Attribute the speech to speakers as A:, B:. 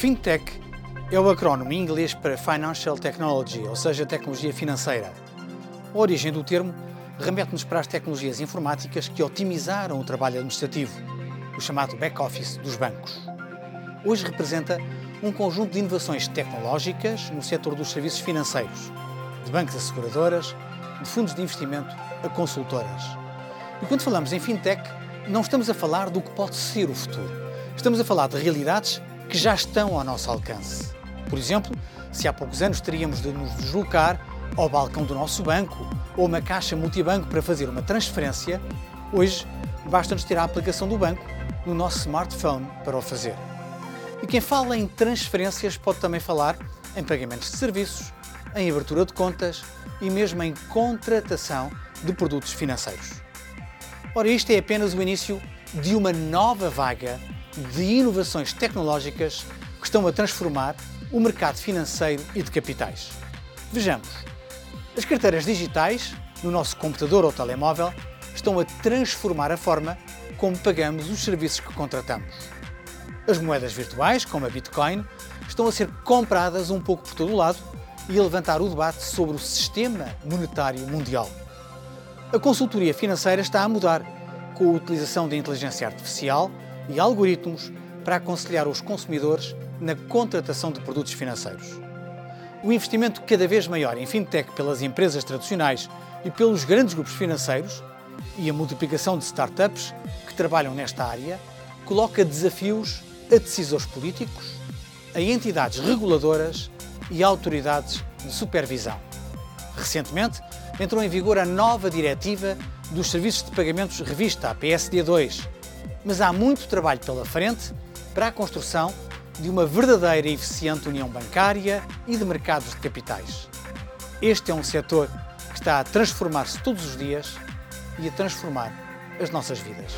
A: FinTech é o acrónimo em inglês para Financial Technology, ou seja, tecnologia financeira. A origem do termo remete-nos para as tecnologias informáticas que otimizaram o trabalho administrativo, o chamado back-office dos bancos. Hoje representa um conjunto de inovações tecnológicas no setor dos serviços financeiros, de bancos asseguradoras, de fundos de investimento a consultoras. E quando falamos em fintech, não estamos a falar do que pode ser o futuro. Estamos a falar de realidades que já estão ao nosso alcance. Por exemplo, se há poucos anos teríamos de nos deslocar ao balcão do nosso banco ou uma caixa multibanco para fazer uma transferência, hoje basta-nos ter a aplicação do banco no nosso smartphone para o fazer. E quem fala em transferências pode também falar em pagamentos de serviços, em abertura de contas e mesmo em contratação de produtos financeiros. Ora, isto é apenas o início de uma nova vaga de inovações tecnológicas que estão a transformar o mercado financeiro e de capitais. Vejamos. As carteiras digitais, no nosso computador ou telemóvel, estão a transformar a forma como pagamos os serviços que contratamos. As moedas virtuais, como a Bitcoin, estão a ser compradas um pouco por todo o lado e a levantar o debate sobre o sistema monetário mundial. A consultoria financeira está a mudar, com a utilização de inteligência artificial e algoritmos para aconselhar os consumidores na contratação de produtos financeiros. O investimento cada vez maior em fintech pelas empresas tradicionais e pelos grandes grupos financeiros e a multiplicação de startups que trabalham nesta área coloca desafios a decisores políticos, a entidades reguladoras e autoridades de supervisão. Recentemente, entrou em vigor a nova diretiva dos serviços de pagamentos revista, a PSD2, mas há muito trabalho pela frente para a construção de uma verdadeira e eficiente união bancária e de mercados de capitais. Este é um setor que está a transformar-se todos os dias e a transformar as nossas vidas.